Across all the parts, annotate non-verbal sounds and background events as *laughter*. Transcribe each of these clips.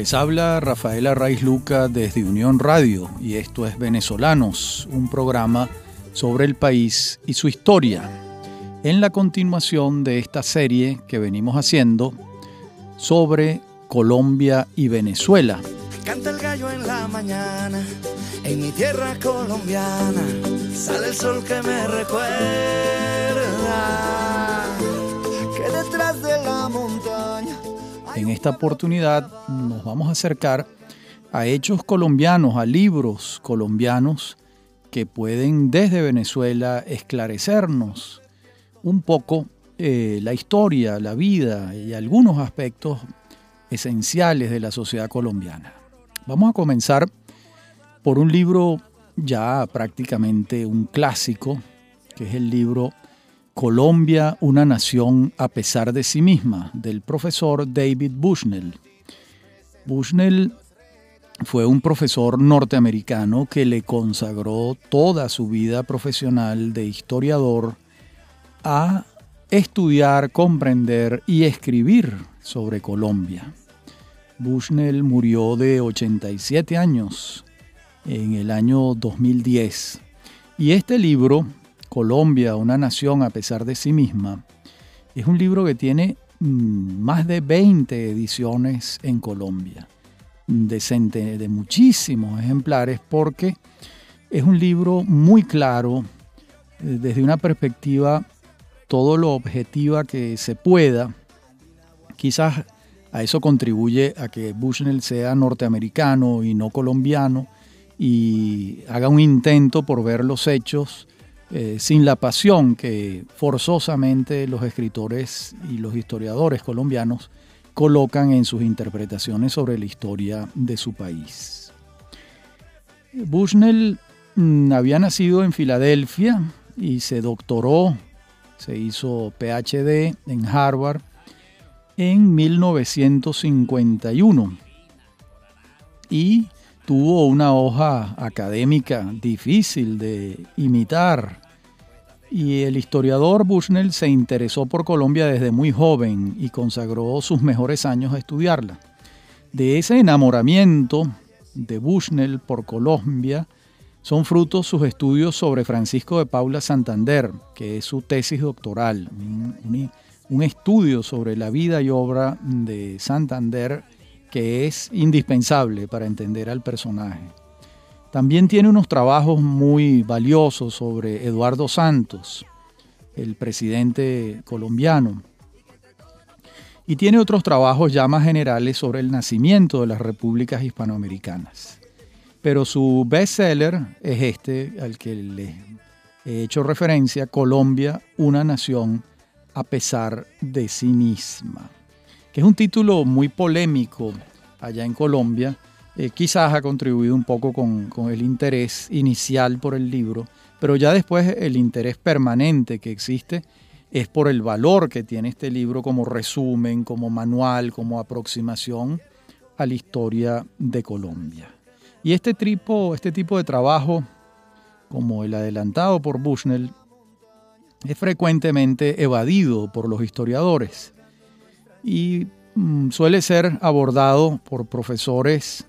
Les habla Rafaela Raiz Luca desde Unión Radio y esto es Venezolanos, un programa sobre el país y su historia. En la continuación de esta serie que venimos haciendo sobre Colombia y Venezuela. Canta el gallo en la mañana, en mi tierra colombiana, sale el sol que me recuerda que detrás de la montaña. En esta oportunidad nos vamos a acercar a hechos colombianos, a libros colombianos que pueden desde Venezuela esclarecernos un poco eh, la historia, la vida y algunos aspectos esenciales de la sociedad colombiana. Vamos a comenzar por un libro ya prácticamente un clásico, que es el libro Colombia, una nación a pesar de sí misma, del profesor David Bushnell. Bushnell fue un profesor norteamericano que le consagró toda su vida profesional de historiador a estudiar, comprender y escribir sobre Colombia. Bushnell murió de 87 años en el año 2010 y este libro Colombia, una nación a pesar de sí misma, es un libro que tiene más de 20 ediciones en Colombia, de, de muchísimos ejemplares, porque es un libro muy claro eh, desde una perspectiva todo lo objetiva que se pueda. Quizás a eso contribuye a que Bushnell sea norteamericano y no colombiano y haga un intento por ver los hechos eh, sin la pasión que forzosamente los escritores y los historiadores colombianos colocan en sus interpretaciones sobre la historia de su país. Bushnell mm, había nacido en Filadelfia y se doctoró, se hizo PhD en Harvard en 1951 y tuvo una hoja académica difícil de imitar y el historiador Bushnell se interesó por Colombia desde muy joven y consagró sus mejores años a estudiarla. De ese enamoramiento de Bushnell por Colombia son frutos sus estudios sobre Francisco de Paula Santander, que es su tesis doctoral, un, un estudio sobre la vida y obra de Santander que es indispensable para entender al personaje. También tiene unos trabajos muy valiosos sobre Eduardo Santos, el presidente colombiano. Y tiene otros trabajos ya más generales sobre el nacimiento de las repúblicas hispanoamericanas. Pero su bestseller es este al que le he hecho referencia, Colombia, una nación a pesar de sí misma que es un título muy polémico allá en Colombia. Eh, quizás ha contribuido un poco con, el interés inicial por el libro, pero ya después el interés permanente que existe es por el valor que tiene este libro como resumen, como manual, como aproximación a la historia de Colombia. Y este tipo, este tipo de trabajo, como el adelantado por Bushnell, es frecuentemente evadido por los historiadores y mm, suele ser abordado por profesores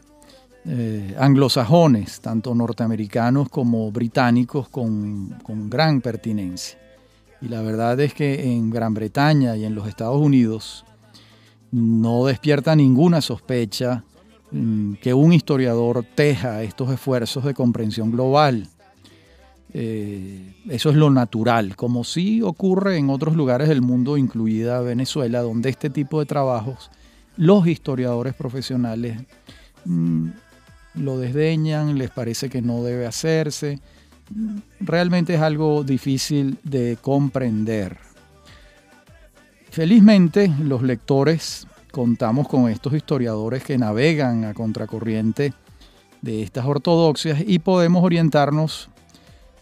eh, anglosajones, tanto norteamericanos como británicos, con, con gran pertinencia. Y la verdad es que en Gran Bretaña y en los Estados Unidos no despierta ninguna sospecha mm, que un historiador teja estos esfuerzos de comprensión global eh, eso es lo natural, como sí ocurre en otros lugares del mundo, incluida Venezuela, donde este tipo de trabajos los historiadores profesionales mm, lo desdeñan, les parece que no debe hacerse. Realmente es algo difícil de comprender. Felizmente los lectores contamos con estos historiadores que navegan a contracorriente de estas ortodoxias y podemos orientarnos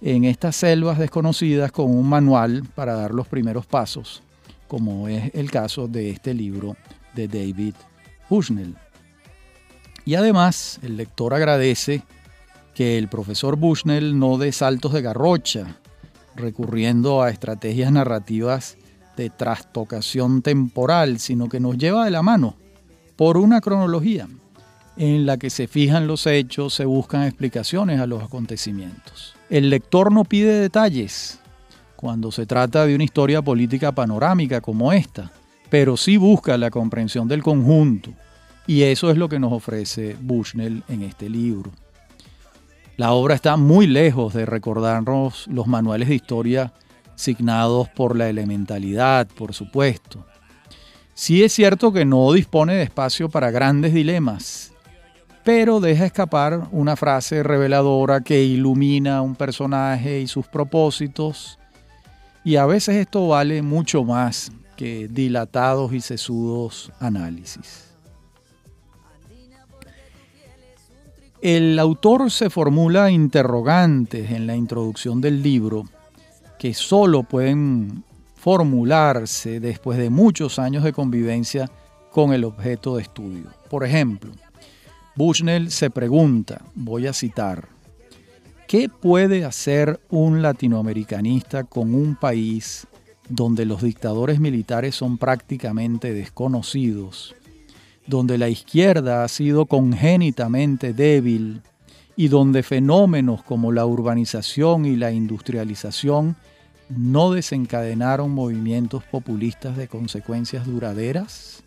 en estas selvas desconocidas con un manual para dar los primeros pasos, como es el caso de este libro de David Bushnell. Y además, el lector agradece que el profesor Bushnell no dé saltos de garrocha, recurriendo a estrategias narrativas de trastocación temporal, sino que nos lleva de la mano por una cronología. en la que se fijan los hechos, se buscan explicaciones a los acontecimientos. El lector no pide detalles cuando se trata de una historia política panorámica como esta, pero sí busca la comprensión del conjunto, y eso es lo que nos ofrece Bushnell en este libro. La obra está muy lejos de recordarnos los manuales de historia signados por la elementalidad, por supuesto. Sí es cierto que no dispone de espacio para grandes dilemas, pero deja escapar una frase reveladora que ilumina a un personaje y sus propósitos, y a veces esto vale mucho más que dilatados y sesudos análisis. El autor se formula interrogantes en la introducción del libro que solo pueden formularse después de muchos años de convivencia con el objeto de estudio. Por ejemplo, Bushnell se pregunta, voy a citar, ¿qué puede hacer un latinoamericanista con un país donde los dictadores militares son prácticamente desconocidos donde la izquierda ha sido congénitamente débil y donde fenómenos como la urbanización y la industrialización no desencadenaron movimientos populistas de consecuencias duraderas?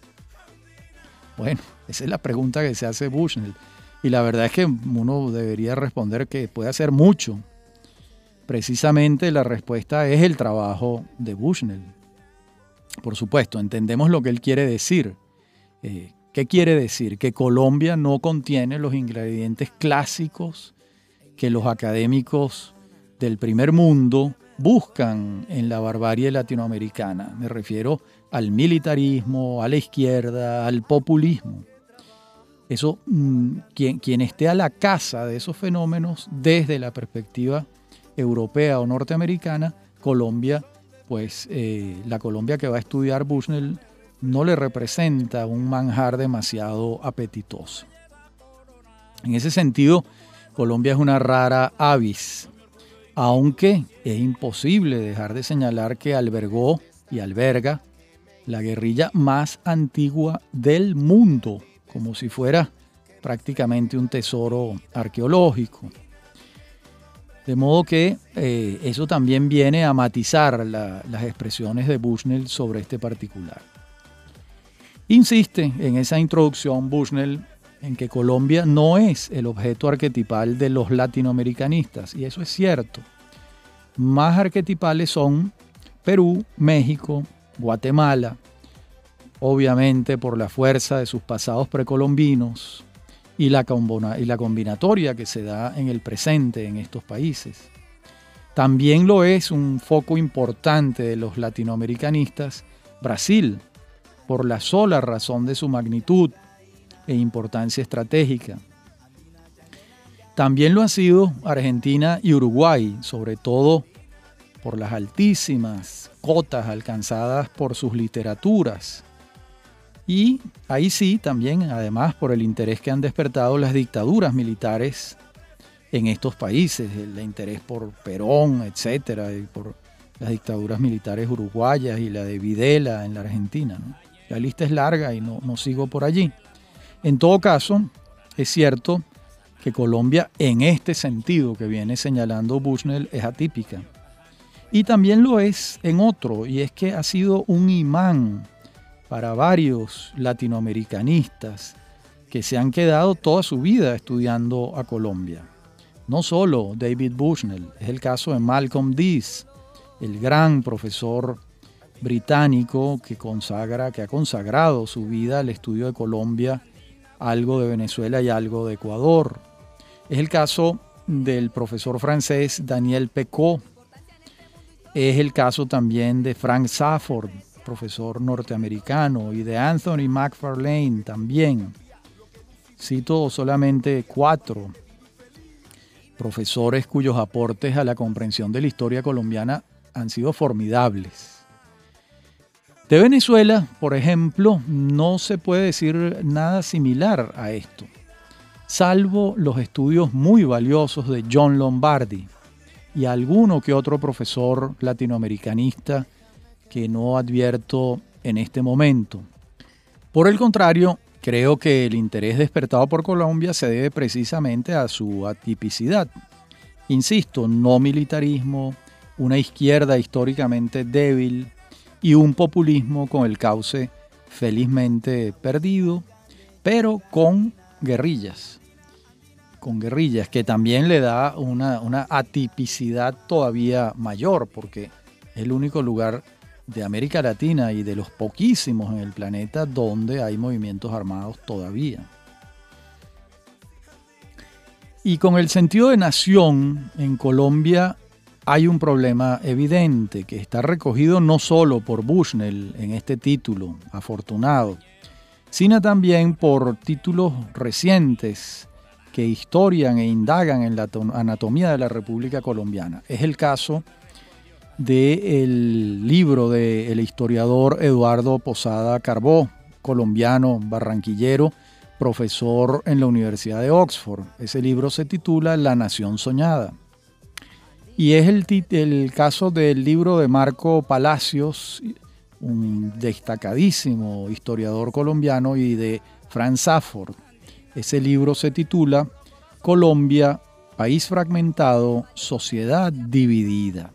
Bueno, esa es la pregunta que se hace Bushnell. Y la verdad es que uno debería responder que puede hacer mucho. Precisamente la respuesta es el trabajo de Bushnell. Por supuesto, entendemos lo que él quiere decir. Eh, ¿Qué quiere decir? Que Colombia no contiene los ingredientes clásicos que los académicos del primer mundo buscan en la barbarie latinoamericana. Me refiero al militarismo, a la izquierda, al populismo. Eso, mm, quien, esté a la casa de esos fenómenos desde la perspectiva europea o norteamericana, Colombia, pues eh, la Colombia que va a estudiar Bushnell no le representa un manjar demasiado apetitoso. En ese sentido, Colombia es una rara avis, aunque es imposible dejar de señalar que albergó y alberga la guerrilla más antigua del mundo, como si fuera prácticamente un tesoro arqueológico. De modo que eh, eso también viene a matizar las expresiones de Bushnell sobre este particular. Insiste en esa introducción Bushnell en que Colombia no es el objeto arquetipal de los latinoamericanistas, y eso es cierto. Más arquetipales son Perú, México, Guatemala, obviamente por la fuerza de sus pasados precolombinos y la, y la combinatoria que se da en el presente en estos países. También lo es un foco importante de los latinoamericanistas Brasil, por la sola razón de su magnitud e importancia estratégica. También lo han sido Argentina y Uruguay, sobre todo por las altísimas cotas alcanzadas por sus literaturas. Y ahí sí, también, además, por el interés que han despertado las dictaduras militares en estos países, el interés por Perón, etcétera, por las dictaduras militares uruguayas y la de Videla en la Argentina. La lista es larga y no, no sigo por allí. En todo caso, es cierto que Colombia en este sentido que viene señalando Bushnell es atípica. Y también lo es en otro, y es que ha sido un imán para varios latinoamericanistas que se han quedado toda su vida estudiando a Colombia. No solo David Bushnell, es el caso de Malcolm Dees, el gran profesor británico que consagra, que ha consagrado su vida al estudio de Colombia, algo de Venezuela y algo de Ecuador. Es el caso del profesor francés Daniel Pecot. Es el caso también de Frank Safford, profesor norteamericano, y de Anthony McFarlane también. Cito solamente cuatro profesores cuyos aportes a la comprensión de la historia colombiana han sido formidables. De Venezuela, por ejemplo, no se puede decir nada similar a esto, salvo los estudios muy valiosos de John Lombardi y alguno que otro profesor latinoamericanista que no advierto en este momento. Por el contrario, creo que el interés despertado por Colombia se debe precisamente a su atipicidad. Insisto, no militarismo, una izquierda históricamente débil y un populismo con el cauce felizmente perdido, pero con guerrillas, con guerrillas, que también le da una, una atipicidad todavía mayor, porque es el único lugar de América Latina y de los poquísimos en el planeta donde hay movimientos armados todavía. Y con el sentido de nación, en Colombia hay un problema evidente que está recogido no solo por Bushnell en este título afortunado, sino también por títulos recientes que historian e indagan en la anatomía de la República Colombiana. Es el caso del libro del historiador Eduardo Posada Carbó, colombiano, barranquillero, profesor en la Universidad de Oxford. Ese libro se titula La Nación Soñada. Y es el, caso del libro de Marco Palacios, un destacadísimo historiador colombiano, y de Franz Safford. Ese libro se titula Colombia, país fragmentado, sociedad dividida.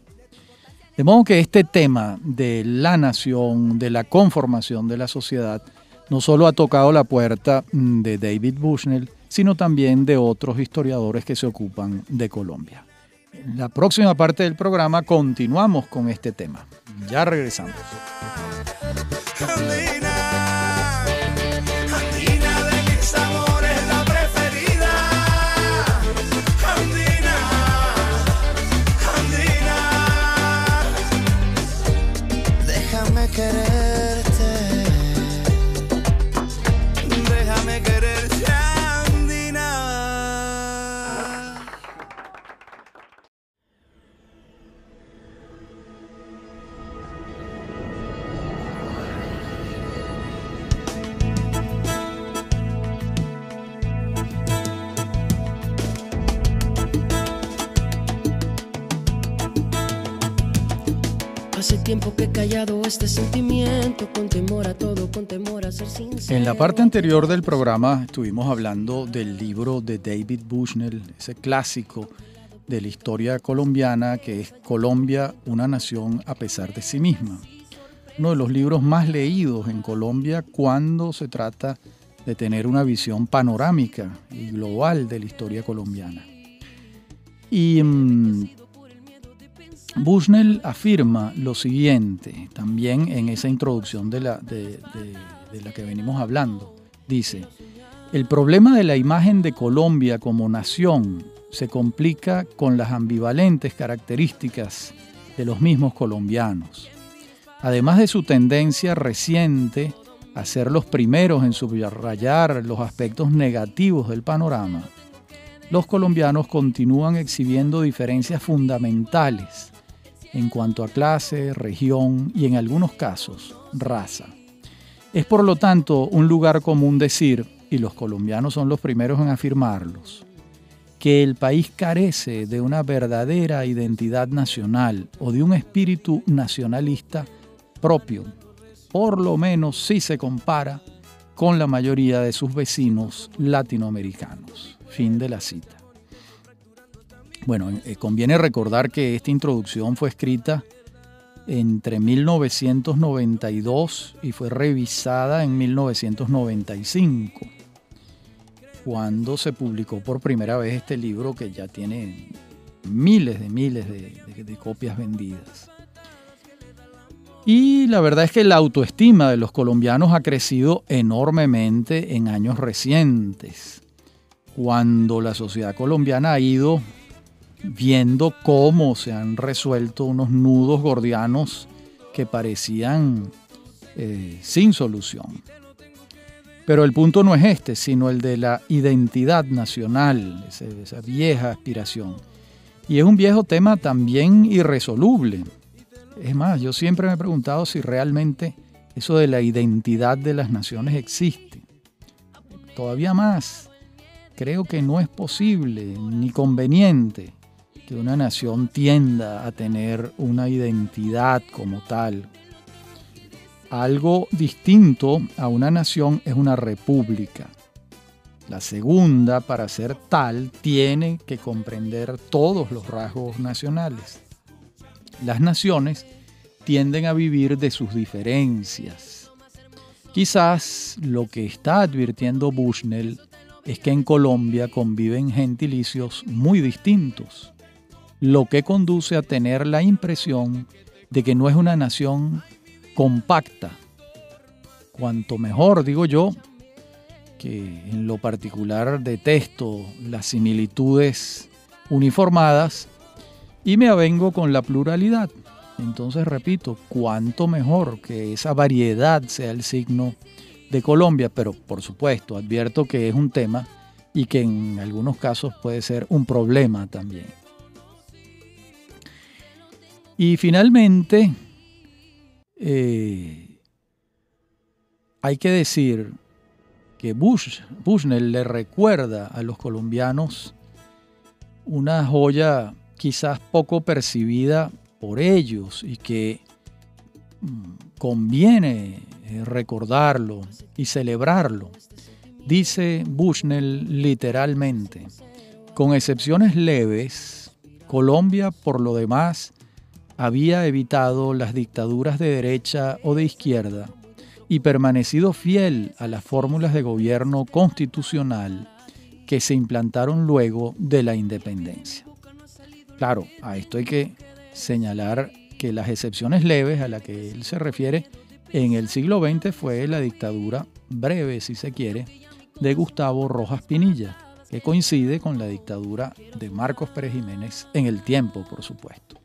De modo que este tema de la nación, de la conformación de la sociedad, no solo ha tocado la puerta de David Bushnell, sino también de otros historiadores que se ocupan de Colombia. En la próxima parte del programa continuamos con este tema. Ya regresamos. Este sentimiento, con temor a todo, con temor a ser sincero. En la parte anterior del programa estuvimos hablando del libro de David Bushnell, ese clásico de la historia colombiana que es Colombia, una nación a pesar de sí misma. Uno de los libros más leídos en Colombia cuando se trata de tener una visión panorámica y global de la historia colombiana. Y mm, Bushnell afirma lo siguiente, también en esa introducción de la, de, la que venimos hablando. Dice, el problema de la imagen de Colombia como nación se complica con las ambivalentes características de los mismos colombianos. Además de su tendencia reciente a ser los primeros en subrayar los aspectos negativos del panorama, los colombianos continúan exhibiendo diferencias fundamentales en cuanto a clase, región y en algunos casos raza. Es por lo tanto un lugar común decir, y los colombianos son los primeros en afirmarlos, que el país carece de una verdadera identidad nacional o de un espíritu nacionalista propio, por lo menos si se compara con la mayoría de sus vecinos latinoamericanos. Fin de la cita. Bueno, eh, conviene recordar que esta introducción fue escrita entre 1992 y fue revisada en 1995, cuando se publicó por primera vez este libro que ya tiene miles de miles de, de copias vendidas. Y la verdad es que la autoestima de los colombianos ha crecido enormemente en años recientes, cuando la sociedad colombiana ha ido viendo cómo se han resuelto unos nudos gordianos que parecían eh, sin solución. Pero el punto no es este, sino el de la identidad nacional, esa vieja aspiración. Y es un viejo tema también irresoluble. Es más, yo siempre me he preguntado si realmente eso de la identidad de las naciones existe. Todavía más, creo que no es posible ni conveniente que una nación tienda a tener una identidad como tal. Algo distinto a una nación es una república. La segunda, para ser tal, tiene que comprender todos los rasgos nacionales. Las naciones tienden a vivir de sus diferencias. Quizás lo que está advirtiendo Bushnell es que en Colombia conviven gentilicios muy distintos, lo que conduce a tener la impresión de que no es una nación compacta. Cuanto mejor, digo yo, que en lo particular detesto las similitudes uniformadas y me avengo con la pluralidad. Entonces repito, cuanto mejor que esa variedad sea el signo de Colombia, pero por supuesto advierto que es un tema y que en algunos casos puede ser un problema también. Y finalmente, eh, hay que decir que Bush, Bushnell le recuerda a los colombianos una joya quizás poco percibida por ellos y que mm, conviene eh, recordarlo y celebrarlo. Dice Bushnell literalmente, con excepciones leves, Colombia por lo demás había evitado las dictaduras de derecha o de izquierda y permanecido fiel a las fórmulas de gobierno constitucional que se implantaron luego de la independencia. Claro, a esto hay que señalar que las excepciones leves a las que él se refiere en el siglo XX fue la dictadura breve, si se quiere, de Gustavo Rojas Pinilla, que coincide con la dictadura de Marcos Pérez Jiménez en el tiempo, por supuesto.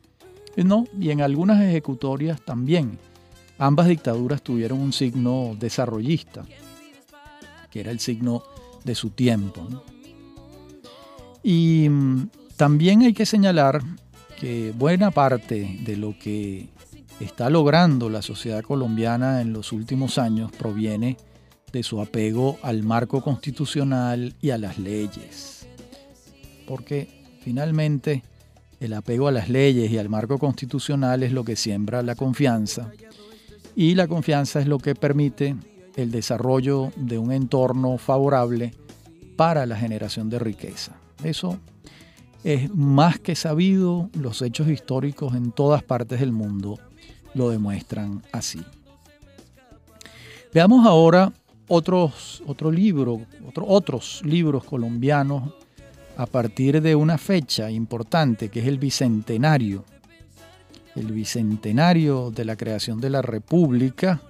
No, y en algunas ejecutorias también Ambas dictaduras tuvieron un signo desarrollista, que era el signo de su tiempo. Y mm, también hay que señalar que buena parte de lo que está logrando la sociedad colombiana en los últimos años proviene de su apego al marco constitucional y a las leyes. Porque finalmente el apego a las leyes y al marco constitucional es lo que siembra la confianza y la confianza es lo que permite el desarrollo de un entorno favorable para la generación de riqueza. Eso es más que sabido, los hechos históricos en todas partes del mundo lo demuestran así. Veamos ahora otros, otro libro, otros libros colombianos a partir de una fecha importante que es el Bicentenario el bicentenario de la creación de la República.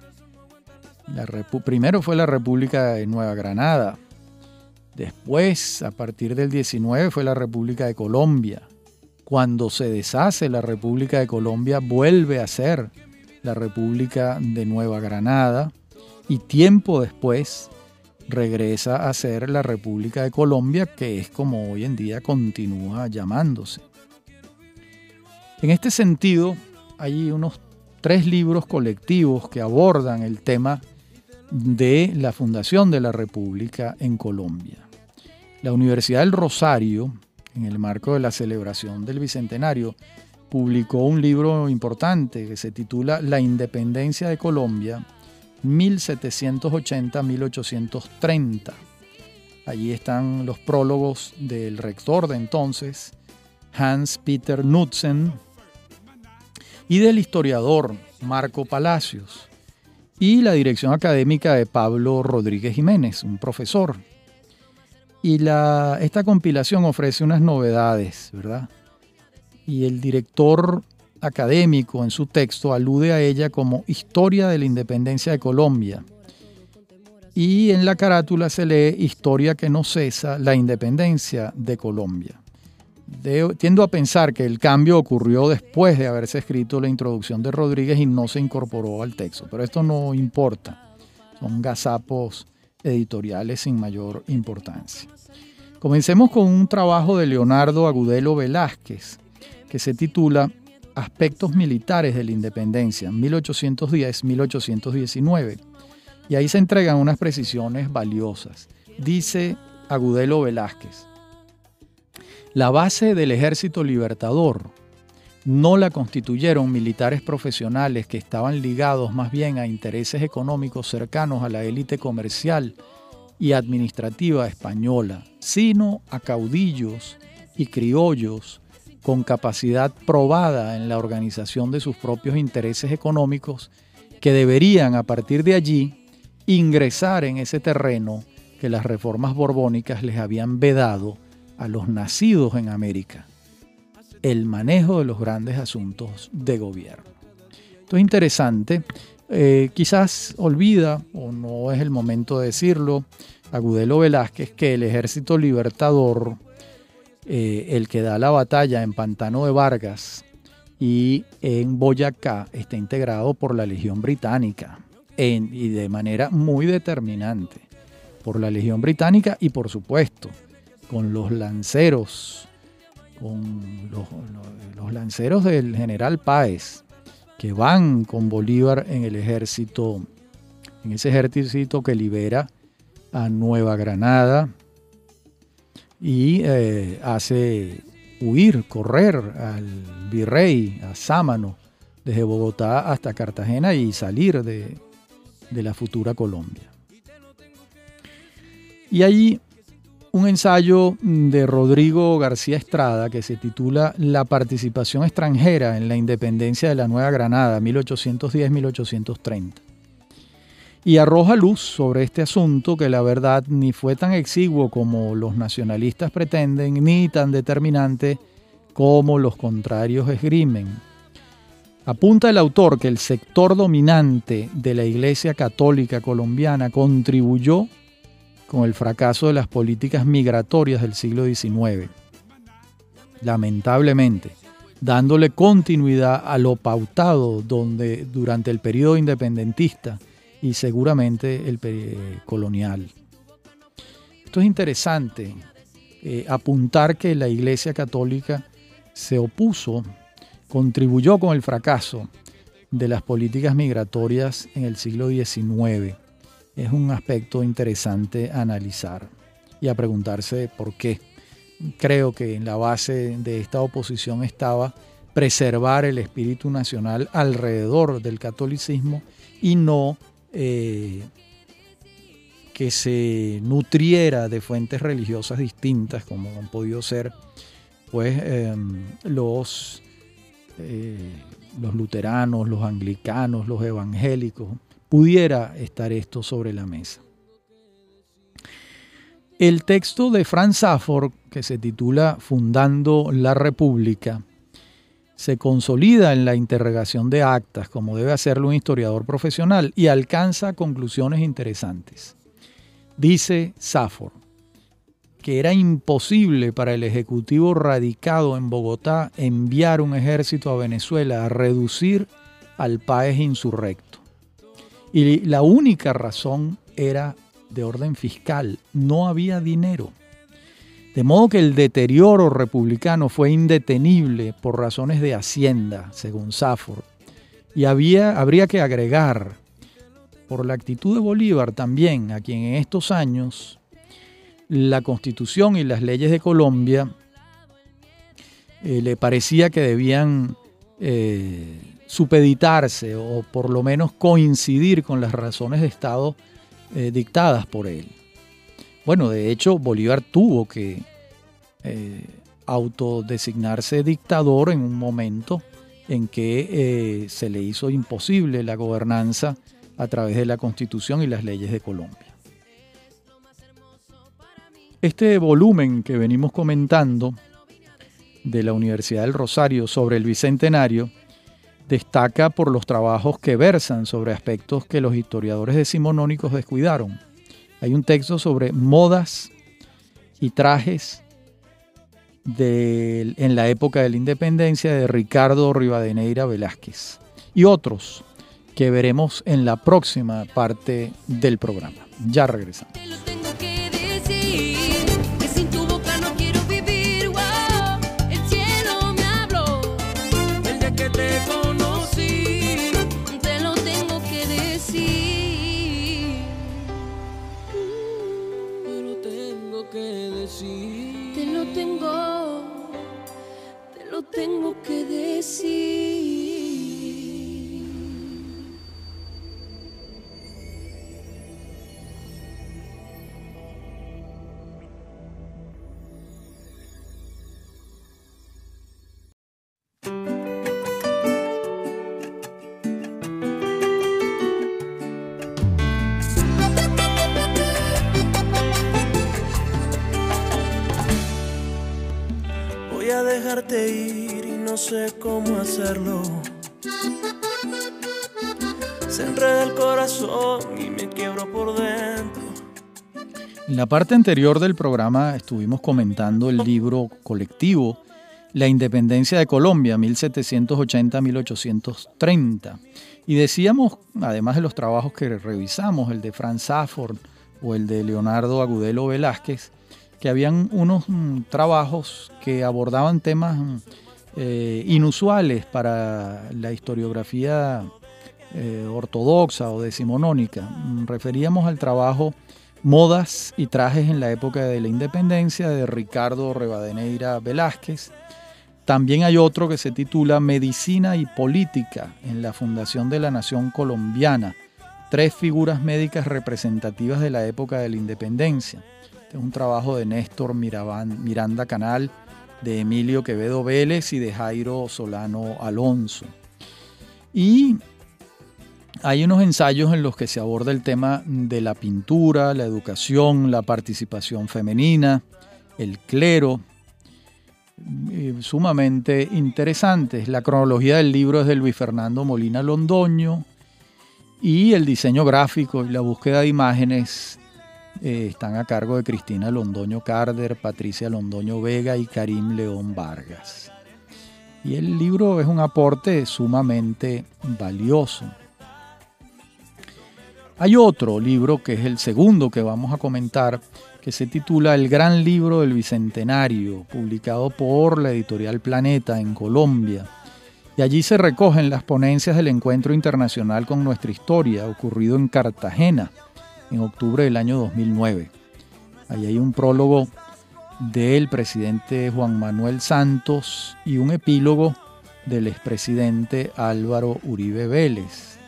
La primero fue la República de Nueva Granada. Después, a partir del 19, fue la República de Colombia. Cuando se deshace la República de Colombia, vuelve a ser la República de Nueva Granada. Y tiempo después regresa a ser la República de Colombia, que es como hoy en día continúa llamándose. En este sentido, hay unos tres libros colectivos que abordan el tema de la fundación de la República en Colombia. La Universidad del Rosario, en el marco de la celebración del Bicentenario, publicó un libro importante que se titula La Independencia de Colombia, 1780-1830. Allí están los prólogos del rector de entonces, Hans Peter Knudsen, y del historiador Marco Palacios y la dirección académica de Pablo Rodríguez Jiménez, un profesor. Y la, esta compilación ofrece unas novedades, ¿verdad? Y el director académico en su texto alude a ella como Historia de la Independencia de Colombia. Y en la carátula se lee Historia que no cesa, la independencia de Colombia tiendo a pensar que el cambio ocurrió después de haberse escrito la introducción de Rodríguez y no se incorporó al texto, pero esto no importa, son gazapos editoriales sin mayor importancia. Comencemos con un trabajo de Leonardo Agudelo Velázquez que se titula Aspectos militares de la independencia, 1810-1819. Y ahí se entregan unas precisiones valiosas. Dice Agudelo Velázquez, la base del ejército libertador no la constituyeron militares profesionales que estaban ligados más bien a intereses económicos cercanos a la élite comercial y administrativa española, sino a caudillos y criollos con capacidad probada en la organización de sus propios intereses económicos que deberían a partir de allí ingresar en ese terreno que las reformas borbónicas les habían vedado a los nacidos en América, el manejo de los grandes asuntos de gobierno. Esto es interesante, eh, quizás olvida, o no es el momento de decirlo, Agudelo Velázquez, que el ejército libertador, eh, el que da la batalla en Pantano de Vargas y en Boyacá, está integrado por la Legión Británica y de manera muy determinante por la Legión Británica y por supuesto con los lanceros, con los, lanceros del general Páez, que van con Bolívar en el ejército, en ese ejército que libera a Nueva Granada y eh, hace huir, correr al virrey, a Sámano, desde Bogotá hasta Cartagena y salir de, de la futura Colombia. Y allí un ensayo de Rodrigo García Estrada que se titula La participación extranjera en la independencia de la Nueva Granada, 1810-1830. Y arroja luz sobre este asunto que la verdad ni fue tan exiguo como los nacionalistas pretenden, ni tan determinante como los contrarios esgrimen Apunta el autor que el sector dominante de la Iglesia Católica colombiana contribuyó con el fracaso de las políticas migratorias del siglo XIX. Lamentablemente, dándole continuidad a lo pautado donde, durante el periodo independentista y seguramente el colonial. Esto es interesante, eh, apuntar que la Iglesia Católica se opuso contribuyó con el fracaso de las políticas migratorias en el siglo XIX. Es un aspecto interesante a analizar y a preguntarse por qué. Creo que en la base de esta oposición estaba preservar el espíritu nacional alrededor del catolicismo y no eh, que se nutriera de fuentes religiosas distintas como han podido ser pues em, los eh, los luteranos, los anglicanos, los evangélicos, pudiera estar esto sobre la mesa. El texto de Franz Safford, que se titula Fundando la República, se consolida en la interrogación de actas, como debe hacerlo un historiador profesional, y alcanza conclusiones interesantes. Dice Safford, que era imposible para el Ejecutivo radicado en Bogotá enviar un ejército a Venezuela a reducir al país insurrecto. Y la única razón era de orden fiscal, no había dinero. De modo que el deterioro republicano fue indetenible por razones de hacienda, según Safford. Y había, habría que agregar, por la actitud de Bolívar también, a quien en estos años la constitución y las leyes de Colombia eh, le parecía que debían eh, supeditarse o por lo menos coincidir con las razones de Estado eh, dictadas por él. Bueno, de hecho, Bolívar tuvo que autodesignarse dictador en un momento en que se le hizo imposible la gobernanza a través de la constitución y las leyes de Colombia. Este volumen que venimos comentando de la Universidad del Rosario sobre el Bicentenario destaca por los trabajos que versan sobre aspectos que los historiadores decimonónicos descuidaron. Hay un texto sobre modas y trajes en la época de la independencia de Ricardo Rivadeneira Velázquez y otros que veremos en la próxima parte del programa. Ya regresamos. tengo que decir. Voy a dejarte ir no sé cómo hacerlo. Se enreda el corazón y me quiebro por dentro. En la parte anterior del programa estuvimos comentando el libro colectivo La independencia de Colombia, 1780-1830. Y decíamos, además de los trabajos que revisamos, el de Franz Safford o el de Leonardo Agudelo Velázquez, que habían unos mm, trabajos que abordaban temas mm, eh, inusuales para la historiografía eh, ortodoxa o decimonónica. Referíamos al trabajo Modas y trajes en la época de la independencia de Ricardo Rebadeneira Velázquez. También hay otro que se titula Medicina y Política en la Fundación de la Nación Colombiana. Tres figuras médicas representativas de la época de la independencia. Este es un trabajo de Néstor Miranda Canal, de Emilio Quevedo Vélez y de Jairo Solano Alonso. Y hay unos ensayos en los que se aborda el tema de la pintura, la educación, la participación femenina, el clero, sumamente interesantes. La cronología del libro es de Luis Fernando Molina Londoño y el diseño gráfico y la búsqueda de imágenes eh, están a cargo de Cristina Londoño Carder, Patricia Londoño Vega y Karim León Vargas. Y el libro es un aporte sumamente valioso. Hay otro libro que es el segundo que vamos a comentar, que se titula El Gran Libro del Bicentenario, publicado por la editorial Planeta en Colombia. Y allí se recogen las ponencias del Encuentro Internacional con Nuestra Historia, ocurrido en Cartagena en octubre del año 2009. Allí hay un prólogo del presidente Juan Manuel Santos y un epílogo del expresidente Álvaro Uribe Vélez.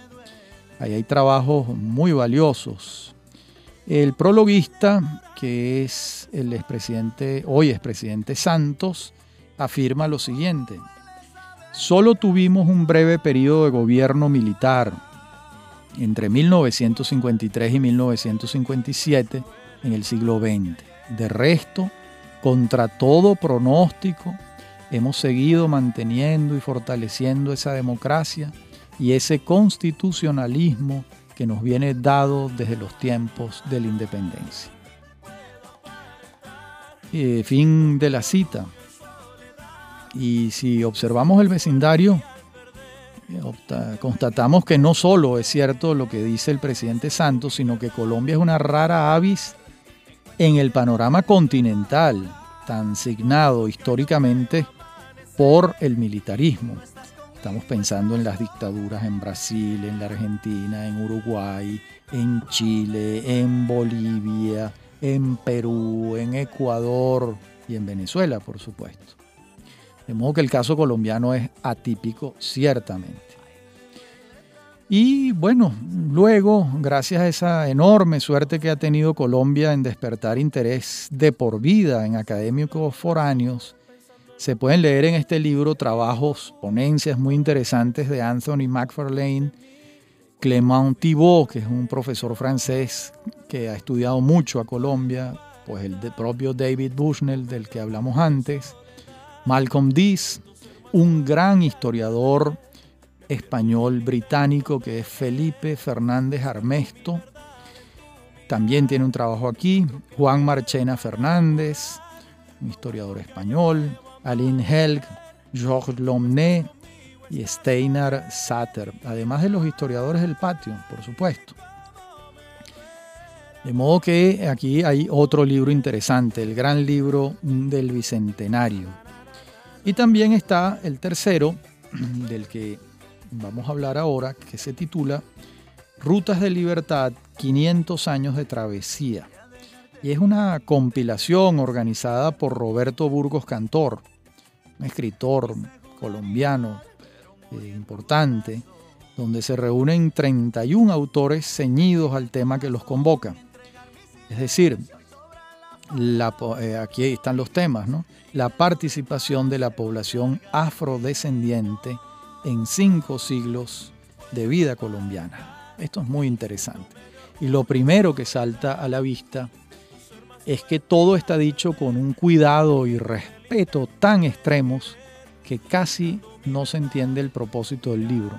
Ahí hay trabajos muy valiosos. El prologuista, que es el expresidente, hoy expresidente Santos, afirma lo siguiente. Solo tuvimos un breve periodo de gobierno militar entre 1953 y 1957 en el siglo XX. De resto, contra todo pronóstico, hemos seguido manteniendo y fortaleciendo esa democracia y ese constitucionalismo que nos viene dado desde los tiempos de la independencia. Eh, fin de la cita. Y si observamos el vecindario, constatamos que no solo es cierto lo que dice el presidente Santos, sino que Colombia es una rara avis en el panorama continental, tan signado históricamente por el militarismo. Estamos pensando en las dictaduras en Brasil, en la Argentina, en Uruguay, en Chile, en Bolivia, en Perú, en Ecuador y en Venezuela, por supuesto. De modo que el caso colombiano es atípico, ciertamente. Y bueno, luego, gracias a esa enorme suerte que ha tenido Colombia en despertar interés de por vida en académicos foráneos, se pueden leer en este libro trabajos, ponencias muy interesantes de Anthony McFarlane, Clément Thibault, que es un profesor francés que ha estudiado mucho a Colombia, pues el propio David Bushnell, del que hablamos antes, Malcolm Dees, un gran historiador español británico que es Felipe Fernández Armesto, también tiene un trabajo aquí, Juan Marchena Fernández, un historiador español, Aline Helg, Georges Lomné y Steinar Satter, además de los historiadores del patio, por supuesto. De modo que aquí hay otro libro interesante, el gran libro del Bicentenario. Y también está el tercero, *clears throat* del que vamos a hablar ahora, que se titula Rutas de Libertad, 500 años de travesía. Y es una compilación organizada por Roberto Burgos Cantor, un escritor colombiano eh, importante, donde se reúnen 31 autores ceñidos al tema que los convoca. Es decir, eh, aquí están los temas, ¿no? La participación de la población afrodescendiente en cinco siglos de vida colombiana. Esto es muy interesante. Y lo primero que salta a la vista es que todo está dicho con un cuidado y respeto respeto tan extremos que casi no se entiende el propósito del libro.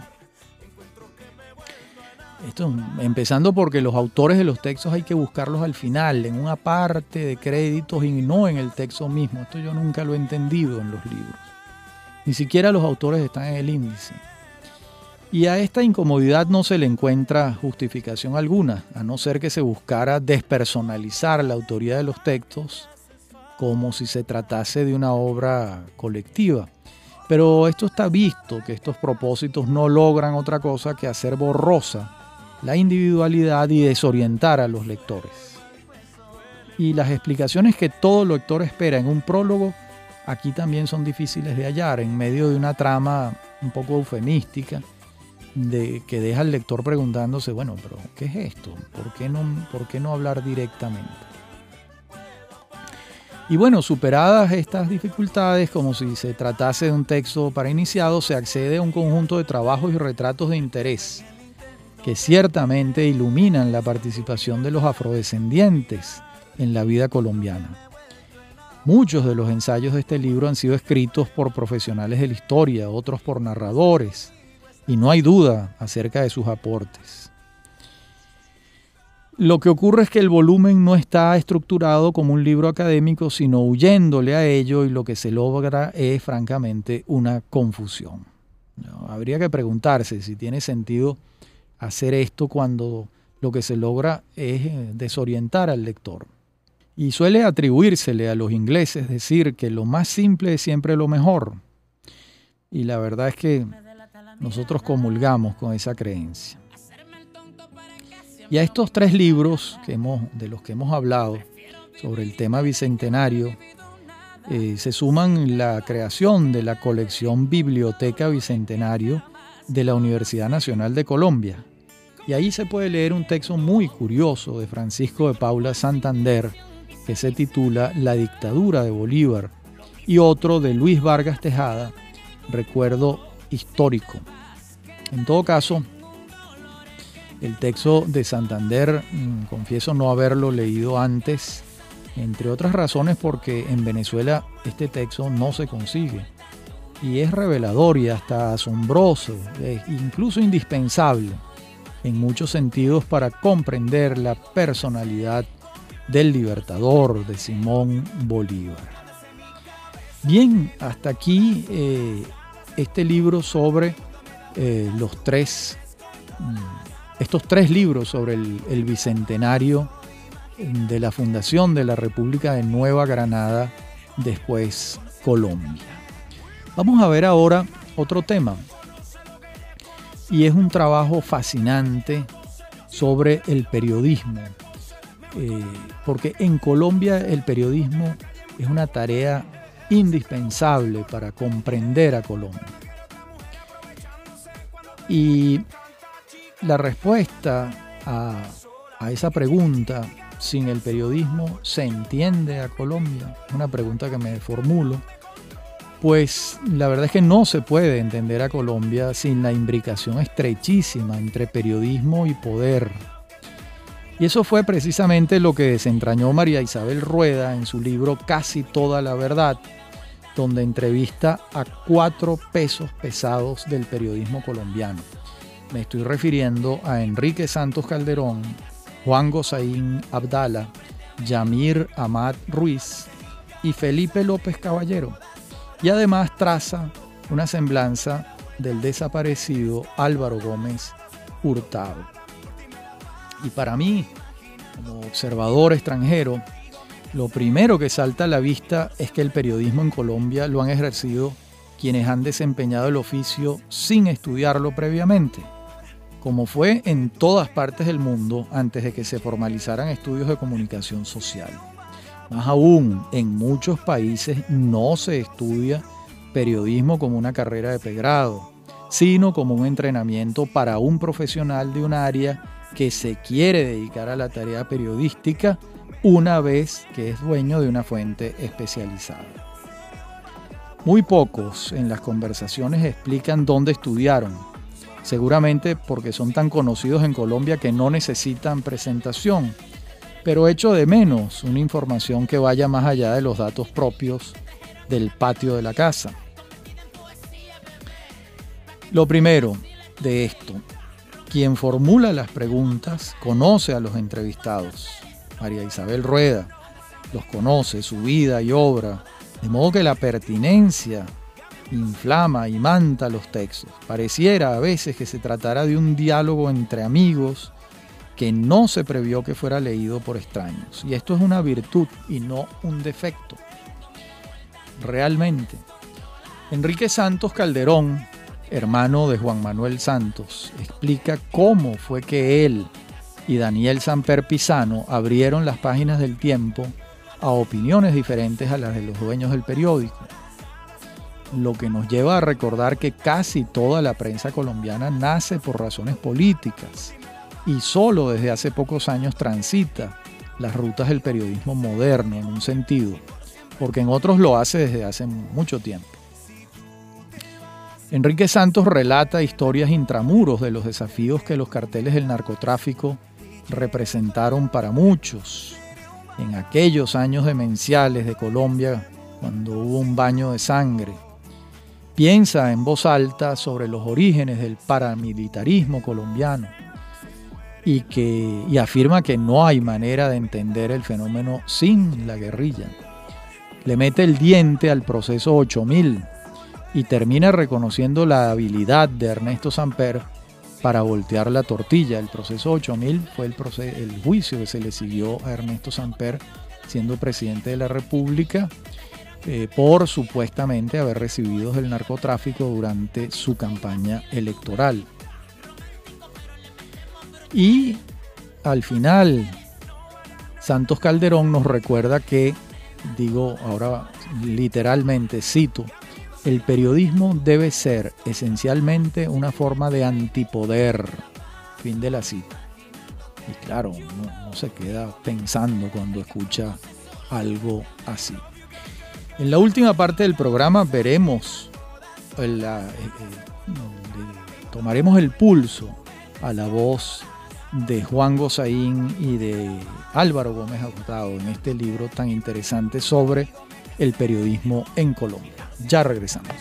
Esto, empezando porque los autores de los textos hay que buscarlos al final, en una parte de créditos y no en el texto mismo. Esto yo nunca lo he entendido en los libros. Ni siquiera los autores están en el índice. Y a esta incomodidad no se le encuentra justificación alguna, a no ser que se buscara despersonalizar la autoría de los textos como si se tratase de una obra colectiva. Pero esto está visto, que estos propósitos no logran otra cosa que hacer borrosa la individualidad y desorientar a los lectores. Y las explicaciones que todo lector espera en un prólogo aquí también son difíciles de hallar en medio de una trama un poco eufemística de, que deja al lector preguntándose, bueno, pero ¿qué es esto? ¿Por qué no, por qué no hablar directamente? Y bueno, superadas estas dificultades, como si se tratase de un texto para iniciados, se accede a un conjunto de trabajos y retratos de interés que ciertamente iluminan la participación de los afrodescendientes en la vida colombiana. Muchos de los ensayos de este libro han sido escritos por profesionales de la historia, otros por narradores, y no hay duda acerca de sus aportes. Lo que ocurre es que el volumen no está estructurado como un libro académico, sino huyéndole a ello y lo que se logra es francamente una confusión. habría que preguntarse si tiene sentido hacer esto cuando lo que se logra es eh, desorientar al lector. Y suele atribuírsele a los ingleses decir que lo más simple es siempre lo mejor. Y la verdad es que nosotros comulgamos con esa creencia. Y a estos tres libros que hemos, de los que hemos hablado sobre el tema bicentenario, eh, se suman la creación de la colección Biblioteca Bicentenario de la Universidad Nacional de Colombia. Y ahí se puede leer un texto muy curioso de Francisco de Paula Santander que se titula La dictadura de Bolívar y otro de Luis Vargas Tejada, Recuerdo histórico. En todo caso, el texto de Santander, mm, confieso no haberlo leído antes, entre otras razones porque en Venezuela este texto no se consigue. Y es revelador y hasta asombroso, incluso indispensable en muchos sentidos para comprender la personalidad del libertador de Simón Bolívar. Bien, hasta aquí eh, este libro sobre eh, los tres, mm, estos tres libros sobre el, bicentenario de la fundación de la República de Nueva Granada, después Colombia. Vamos a ver ahora otro tema, y es un trabajo fascinante sobre el periodismo, eh, porque en Colombia el periodismo es una tarea indispensable para comprender a Colombia. Y la respuesta a, esa pregunta, sin el periodismo se entiende a Colombia, una pregunta que me formulo, pues la verdad es que no se puede entender a Colombia sin la imbricación estrechísima entre periodismo y poder. Y eso fue precisamente lo que desentrañó María Isabel Rueda en su libro Casi toda la verdad, donde entrevista a cuatro pesos pesados del periodismo colombiano. Me estoy refiriendo a Enrique Santos Calderón, Juan Gozaín Abdala, Yamir Amad Ruiz y Felipe López Caballero. Y además traza una semblanza del desaparecido Álvaro Gómez Hurtado. Y para mí, como observador extranjero, lo primero que salta a la vista es que el periodismo en Colombia lo han ejercido quienes han desempeñado el oficio sin estudiarlo previamente, como fue en todas partes del mundo antes de que se formalizaran estudios de comunicación social. Más aún, en muchos países no se estudia periodismo como una carrera de pregrado, sino como un entrenamiento para un profesional de un área que se quiere dedicar a la tarea periodística una vez que es dueño de una fuente especializada. Muy pocos en las conversaciones explican dónde estudiaron, seguramente porque son tan conocidos en Colombia que no necesitan presentación, pero echo de menos una información que vaya más allá de los datos propios del patio de la casa. Lo primero de esto, quien formula las preguntas conoce a los entrevistados. María Isabel Rueda los conoce, su vida y obra, de modo que la pertinencia inflama y manta los textos. Pareciera a veces que se tratará de un diálogo entre amigos que no se previó que fuera leído por extraños. Y esto es una virtud y no un defecto. Realmente. Enrique Santos Calderón, hermano de Juan Manuel Santos, explica cómo fue que él y Daniel Samper Pisano abrieron las páginas del tiempo a opiniones diferentes a las de los dueños del periódico. Lo que nos lleva a recordar que casi toda la prensa colombiana nace por razones políticas y solo desde hace pocos años transita las rutas del periodismo moderno en un sentido, porque en otros lo hace desde hace mucho tiempo. Enrique Santos relata historias intramuros de los desafíos que los carteles del narcotráfico representaron para muchos en aquellos años demenciales de Colombia, cuando hubo un baño de sangre. Piensa en voz alta sobre los orígenes del paramilitarismo colombiano y, que, afirma que no hay manera de entender el fenómeno sin la guerrilla. Le mete el diente al proceso 8000 y termina reconociendo la habilidad de Ernesto Samper para voltear la tortilla. El proceso 8000 fue el, el juicio que se le siguió a Ernesto Samper siendo presidente de la República eh, por supuestamente haber recibido el narcotráfico durante su campaña electoral. Y al final, Santos Calderón nos recuerda que, digo ahora literalmente, cito, el periodismo debe ser esencialmente una forma de antipoder. Fin de la cita. Y claro, no, se queda pensando cuando escucha algo así. En la última parte del programa veremos, eh, eh, tomaremos el pulso a la voz de Juan Gozaín y de Álvaro Gómez Agotado en este libro tan interesante sobre el periodismo en Colombia. Ya regresamos.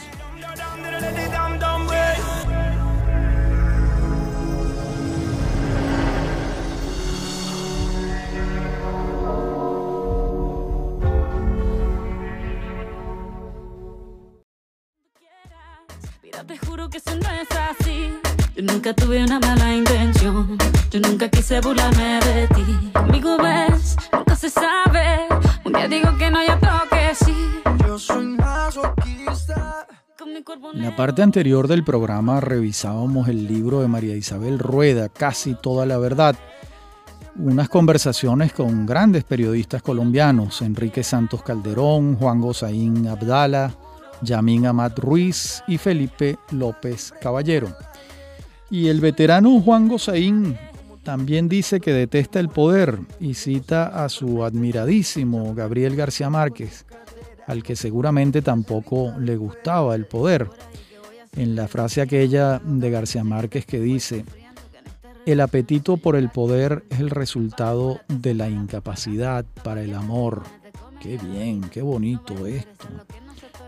te juro que no es así. Yo nunca tuve una mala intención. Yo nunca quise burlarme de ti. Amigo, ves, nunca se sabe. Un día digo que no, y otro que sí. Yo soy en la parte anterior del programa revisábamos el libro de María Isabel Rueda, Casi toda la verdad. Unas conversaciones con grandes periodistas colombianos, Enrique Santos Calderón, Juan Gozaín Abdala, Yamín Amat Ruiz y Felipe López Caballero. Y el veterano Juan Gozaín también dice que detesta el poder y cita a su admiradísimo Gabriel García Márquez, al que seguramente tampoco le gustaba el poder. En la frase aquella de García Márquez que dice, el apetito por el poder es el resultado de la incapacidad para el amor. Qué bien, qué bonito esto.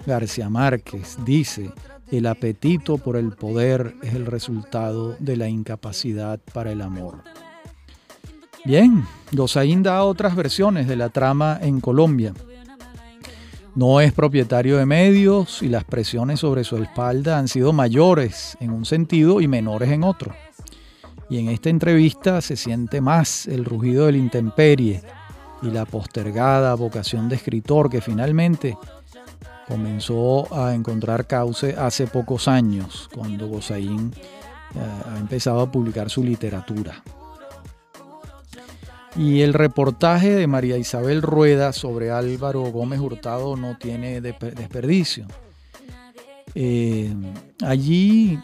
García Márquez dice, el apetito por el poder es el resultado de la incapacidad para el amor. Bien, Gozaín da otras versiones de la trama en Colombia. No es propietario de medios y las presiones sobre su espalda han sido mayores en un sentido y menores en otro. Y en esta entrevista se siente más el rugido del intemperie y la postergada vocación de escritor que finalmente comenzó a encontrar cauce hace pocos años, cuando Gozaín eh, ha empezado a publicar su literatura. Y el reportaje de María Isabel Rueda sobre Álvaro Gómez Hurtado no tiene desperdicio. Eh, allí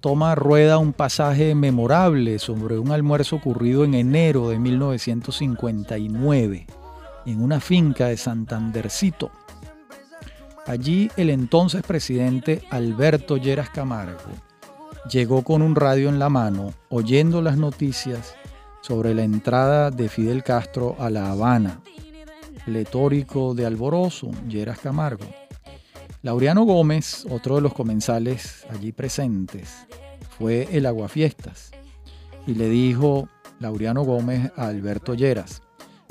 toma Rueda un pasaje memorable sobre un almuerzo ocurrido en enero de 1959 en una finca de Santandercito. Allí el entonces presidente Alberto Lleras Camargo llegó con un radio en la mano, oyendo las noticias sobre la entrada de Fidel Castro a La Habana, pletórico de alborozo, Lleras Camargo. Laureano Gómez, otro de los comensales allí presentes, fue el aguafiestas y le dijo Laureano Gómez a Alberto Lleras,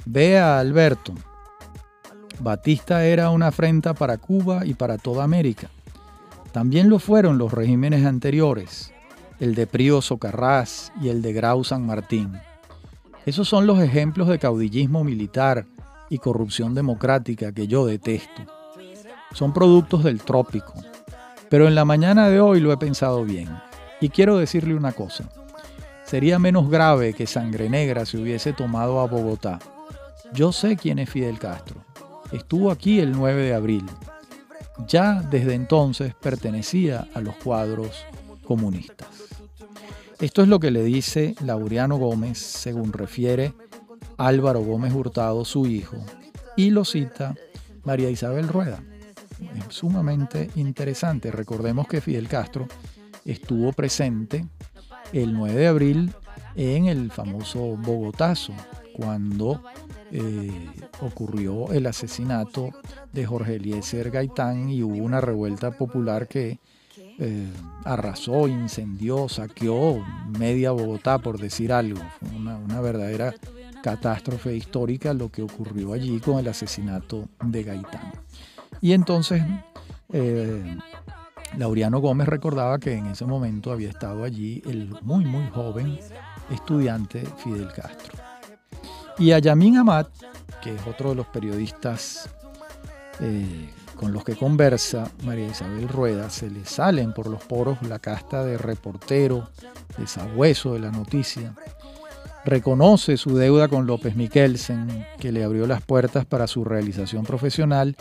vea Alberto, Batista era una afrenta para Cuba y para toda América. También lo fueron los regímenes anteriores, el de Prío Socarrás y el de Grau San Martín. Esos son los ejemplos de caudillismo militar y corrupción democrática que yo detesto. Son productos del trópico. Pero en la mañana de hoy lo he pensado bien. Y quiero decirle una cosa. Sería menos grave que Sangre Negra se hubiese tomado a Bogotá. Yo sé quién es Fidel Castro. Estuvo aquí el 9 de abril. Ya desde entonces pertenecía a los cuadros comunistas. Esto es lo que le dice Laureano Gómez, según refiere Álvaro Gómez Hurtado, su hijo, y lo cita María Isabel Rueda. Es sumamente interesante. Recordemos que Fidel Castro estuvo presente el 9 de abril en el famoso Bogotazo, cuando eh, ocurrió el asesinato de Jorge Eliezer Gaitán y hubo una revuelta popular que eh, arrasó, incendió, saqueó media Bogotá, por decir algo. Fue una, verdadera catástrofe histórica lo que ocurrió allí con el asesinato de Gaitán. Y entonces eh, Laureano Gómez recordaba que en ese momento había estado allí el muy, muy joven estudiante Fidel Castro. Y a Yamin Amat, que es otro de los periodistas eh, con los que conversa María Isabel Rueda, se le salen por los poros la casta de reportero, de sabueso de la noticia. Reconoce su deuda con López Miquelsen, que le abrió las puertas para su realización profesional,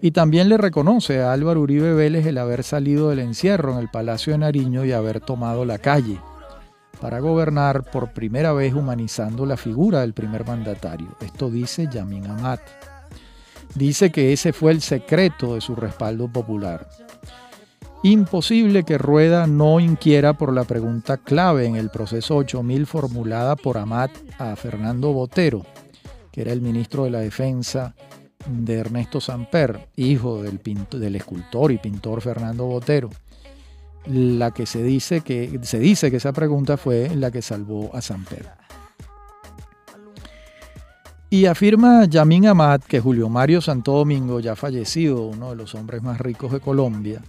y también le reconoce a Álvaro Uribe Vélez el haber salido del encierro en el Palacio de Nariño y haber tomado la calle para gobernar por primera vez humanizando la figura del primer mandatario. Esto dice Yamin Amat dice que ese fue el secreto de su respaldo popular. Imposible que Rueda no inquiera por la pregunta clave en el proceso 8000 formulada por Amat a Fernando Botero, que era el ministro de la Defensa de Ernesto Samper, hijo del, del escultor y pintor Fernando Botero. La que se dice que se dice que esa pregunta fue la que salvó a Samper. Y afirma Yamin Amat que Julio Mario Santo Domingo, ya fallecido, uno de los hombres más ricos de Colombia,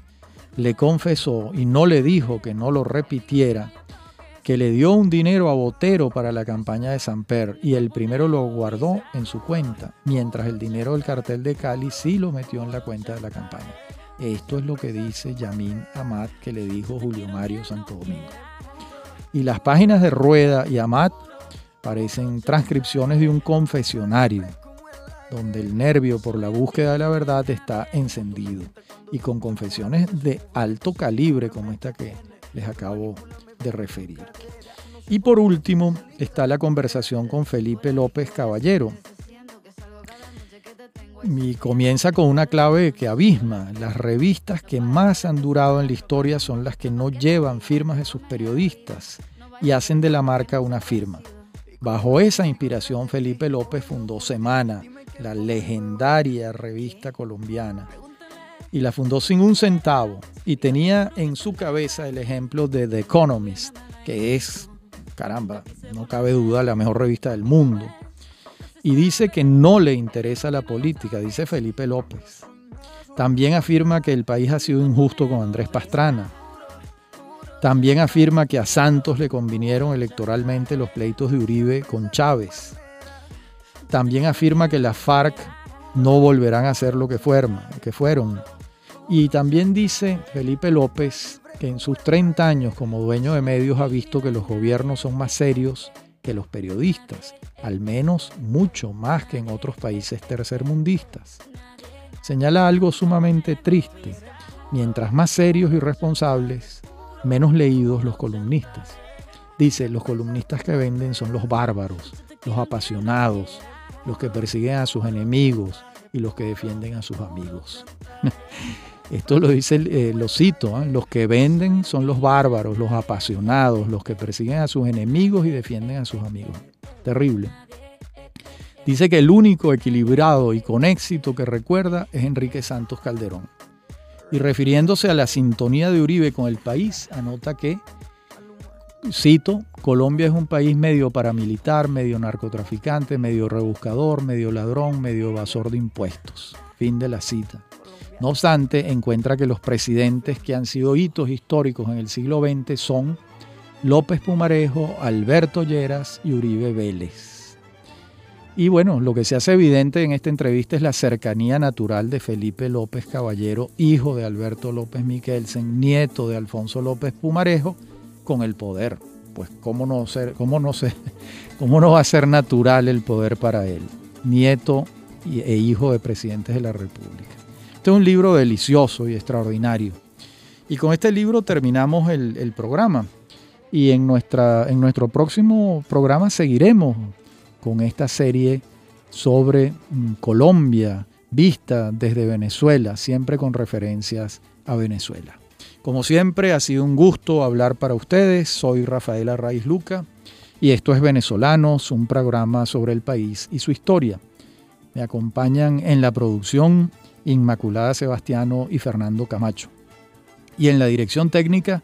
le confesó y no le dijo que no lo repitiera, que le dio un dinero a Botero para la campaña de Samper y el primero lo guardó en su cuenta, mientras el dinero del cartel de Cali sí lo metió en la cuenta de la campaña. Esto es lo que dice Yamin Amat que le dijo Julio Mario Santo Domingo. Y las páginas de Rueda y Amat parecen transcripciones de un confesionario, donde el nervio por la búsqueda de la verdad está encendido, y con confesiones de alto calibre como esta que les acabo de referir. Y por último está la conversación con Felipe López Caballero. Y comienza con una clave que abisma. Las revistas que más han durado en la historia son las que no llevan firmas de sus periodistas y hacen de la marca una firma. Bajo esa inspiración, Felipe López fundó Semana, la legendaria revista colombiana, y la fundó sin un centavo y tenía en su cabeza el ejemplo de The Economist, que es, caramba, no cabe duda, la mejor revista del mundo. Y dice que no le interesa la política, dice Felipe López. También afirma que el país ha sido injusto con Andrés Pastrana, también afirma que a Santos le convinieron electoralmente los pleitos de Uribe con Chávez. También afirma que las FARC no volverán a ser lo que fueron. Que fueron. Y también dice Felipe López que en sus 30 años como dueño de medios ha visto que los gobiernos son más serios que los periodistas, al menos mucho más que en otros países tercermundistas. Señala algo sumamente triste. Mientras más serios y responsables, menos leídos los columnistas. Dice, los columnistas que venden son los bárbaros, los apasionados, los que persiguen a sus enemigos y los que defienden a sus amigos. *laughs* Esto lo dice, eh, lo cito, ¿eh? los que venden son los bárbaros, los apasionados, los que persiguen a sus enemigos y defienden a sus amigos. Terrible. Dice que el único equilibrado y con éxito que recuerda es Enrique Santos Calderón. Y refiriéndose a la sintonía de Uribe con el país, anota que, cito, Colombia es un país medio paramilitar, medio narcotraficante, medio rebuscador, medio ladrón, medio evasor de impuestos. Fin de la cita. No obstante, encuentra que los presidentes que han sido hitos históricos en el siglo XX son López Pumarejo, Alberto Lleras y Uribe Vélez. Y bueno, lo que se hace evidente en esta entrevista es la cercanía natural de Felipe López Caballero, hijo de Alberto López Miquelsen, nieto de Alfonso López Pumarejo, con el poder. Pues cómo no, ser, cómo no, *laughs* cómo no va a ser natural el poder para él, nieto e hijo de presidentes de la República. Este es un libro delicioso y extraordinario. Y con este libro terminamos el programa. Y en, nuestra, en nuestro próximo programa seguiremos con esta serie sobre mm, Colombia, vista desde Venezuela, siempre con referencias a Venezuela. Como siempre, ha sido un gusto hablar para ustedes. Soy Rafael Arraiz Luca y esto es Venezolanos, un programa sobre el país y su historia. Me acompañan en la producción Inmaculada Sebastiano y Fernando Camacho. Y en la dirección técnica,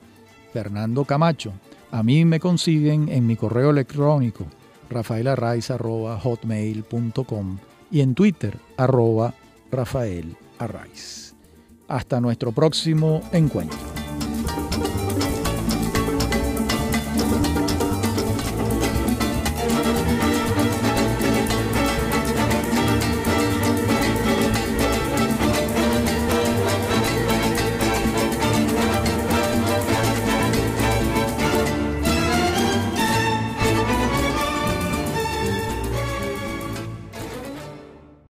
Fernando Camacho. A mí me consiguen en mi correo electrónico rafaelarraiz.hotmail.com y en Twitter arroba Rafael Hasta nuestro próximo encuentro.